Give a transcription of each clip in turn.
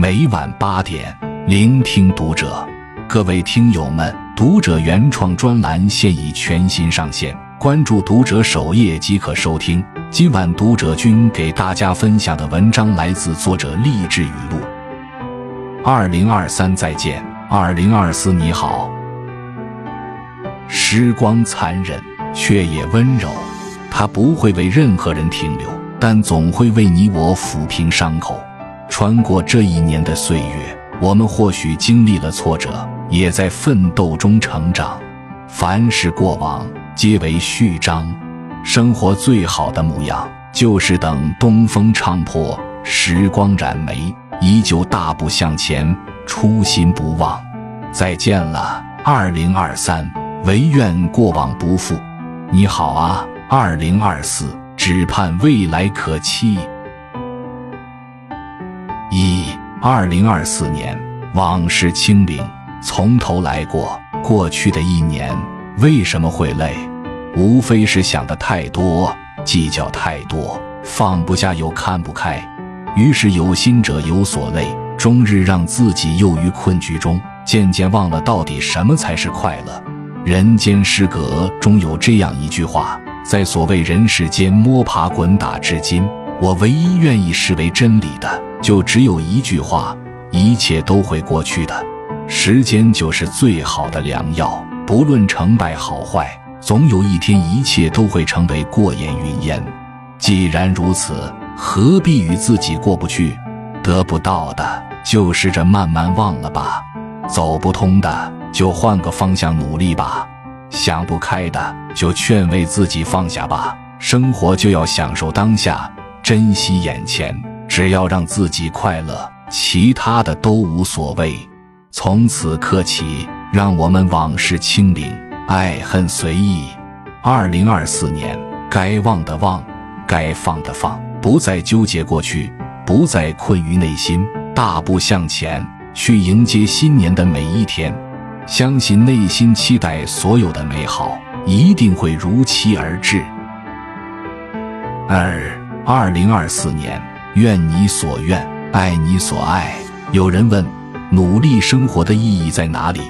每晚八点，聆听读者。各位听友们，读者原创专栏现已全新上线，关注读者首页即可收听。今晚读者君给大家分享的文章来自作者励志语录。二零二三再见，二零二四你好。时光残忍，却也温柔，它不会为任何人停留，但总会为你我抚平伤口。穿过这一年的岁月，我们或许经历了挫折，也在奋斗中成长。凡是过往，皆为序章。生活最好的模样，就是等东风唱破，时光染眉，依旧大步向前，初心不忘。再见了，二零二三，唯愿过往不负。你好啊，二零二四，只盼未来可期。二零二四年，往事清零，从头来过。过去的一年，为什么会累？无非是想的太多，计较太多，放不下又看不开，于是有心者有所累，终日让自己囿于困局中，渐渐忘了到底什么才是快乐。人间失格中有这样一句话：在所谓人世间摸爬滚打至今，我唯一愿意视为真理的，就只有一句话：一切都会过去的。时间就是最好的良药，不论成败好坏。总有一天，一切都会成为过眼云烟。既然如此，何必与自己过不去？得不到的，就试着慢慢忘了吧；走不通的，就换个方向努力吧；想不开的，就劝慰自己放下吧。生活就要享受当下，珍惜眼前。只要让自己快乐，其他的都无所谓。从此刻起，让我们往事清零。爱恨随意，二零二四年，该忘的忘，该放的放，不再纠结过去，不再困于内心，大步向前，去迎接新年的每一天。相信内心期待所有的美好，一定会如期而至。二二零二四年，愿你所愿，爱你所爱。有人问，努力生活的意义在哪里？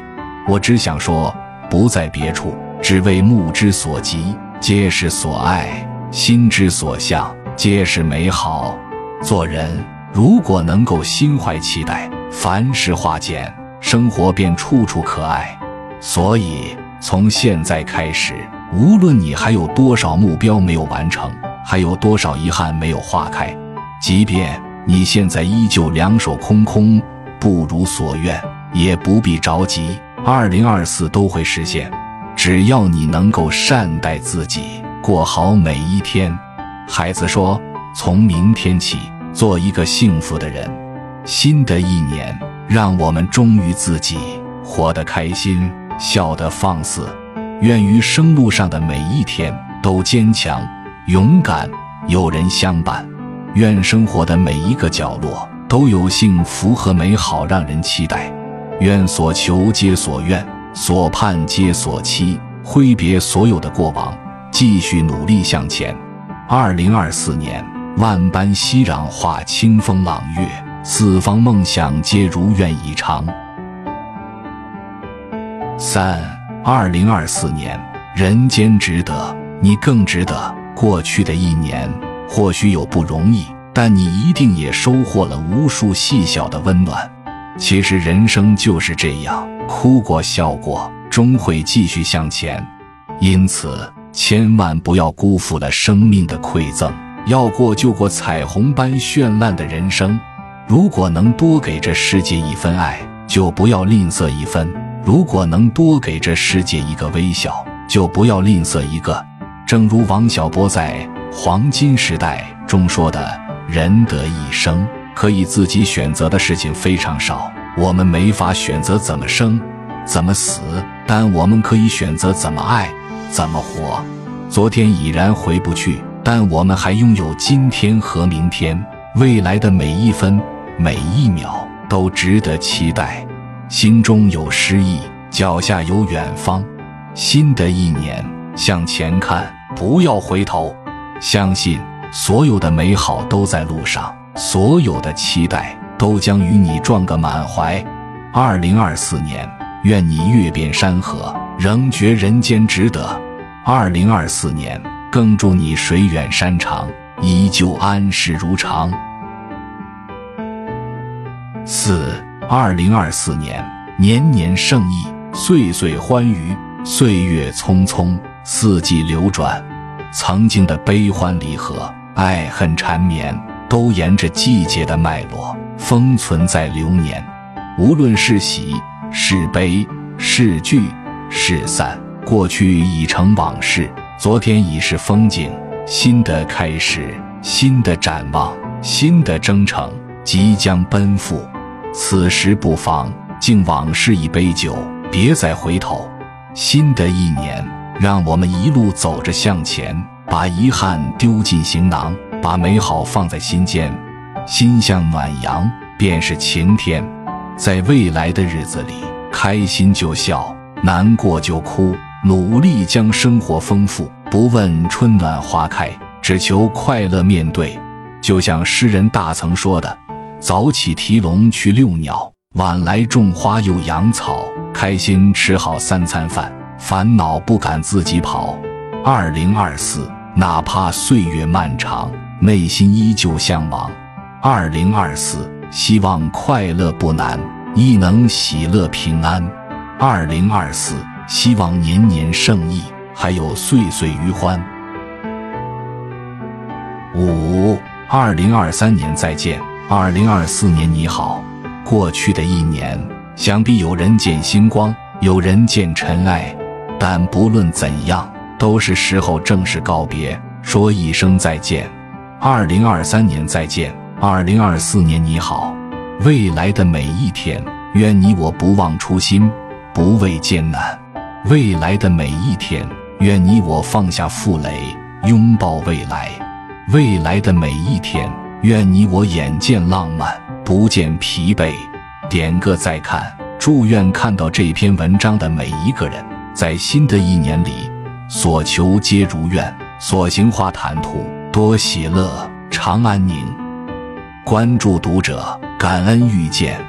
我只想说。不在别处，只为目之所及，皆是所爱；心之所向，皆是美好。做人如果能够心怀期待，凡事化简，生活便处处可爱。所以，从现在开始，无论你还有多少目标没有完成，还有多少遗憾没有化开，即便你现在依旧两手空空，不如所愿，也不必着急。二零二四都会实现，只要你能够善待自己，过好每一天。孩子说：“从明天起，做一个幸福的人。”新的一年，让我们忠于自己，活得开心，笑得放肆。愿余生路上的每一天都坚强、勇敢，有人相伴。愿生活的每一个角落都有幸福和美好，让人期待。愿所求皆所愿，所盼皆所期。挥别所有的过往，继续努力向前。二零二四年，万般熙攘化清风朗月，四方梦想皆如愿以偿。三二零二四年，人间值得，你更值得。过去的一年或许有不容易，但你一定也收获了无数细小的温暖。其实人生就是这样，哭过笑过，终会继续向前。因此，千万不要辜负了生命的馈赠。要过就过彩虹般绚烂的人生。如果能多给这世界一份爱，就不要吝啬一分；如果能多给这世界一个微笑，就不要吝啬一个。正如王小波在《黄金时代》中说的：“人得一生。”可以自己选择的事情非常少，我们没法选择怎么生，怎么死，但我们可以选择怎么爱，怎么活。昨天已然回不去，但我们还拥有今天和明天，未来的每一分每一秒都值得期待。心中有诗意，脚下有远方。新的一年，向前看，不要回头，相信所有的美好都在路上。所有的期待都将与你撞个满怀。二零二四年，愿你阅遍山河，仍觉人间值得。二零二四年，更祝你水远山长，依旧安适如常。四二零二四年，年年胜意，岁岁欢愉，岁月匆匆，四季流转，曾经的悲欢离合、爱恨缠绵，都沿着季节的脉络，封存在流年。无论是喜是悲，是聚是散，过去已成往事，昨天已是风景。新的开始，新的展望，新的征程即将奔赴。此时不妨敬往事一杯酒，别再回头。新的一年，让我们一路走着向前，把遗憾丢进行囊，把美好放在心间。心向暖阳，便是晴天。在未来的日子里，开心就笑，难过就哭，努力将生活丰富。不问春暖花开，只求快乐面对。就像诗人大曾说的。早起提笼去遛鸟，晚来种花又养草。开心吃好三餐饭，烦恼不敢自己跑。二零二四，哪怕岁月漫长，内心依旧向往。二零二四，希望快乐不难，亦能喜乐平安。二零二四，希望年年胜意，还有岁岁余欢。五二零二三年再见。二零二四年你好，过去的一年，想必有人见星光，有人见尘埃，但不论怎样，都是时候正式告别，说一声再见。二零二三年再见，二零二四年你好，未来的每一天，愿你我不忘初心，不畏艰难。未来的每一天，愿你我放下负累，拥抱未来。未来的每一天。愿你我眼见浪漫，不见疲惫。点个再看，祝愿看到这篇文章的每一个人，在新的一年里，所求皆如愿，所行化坦途，多喜乐，常安宁。关注读者，感恩遇见。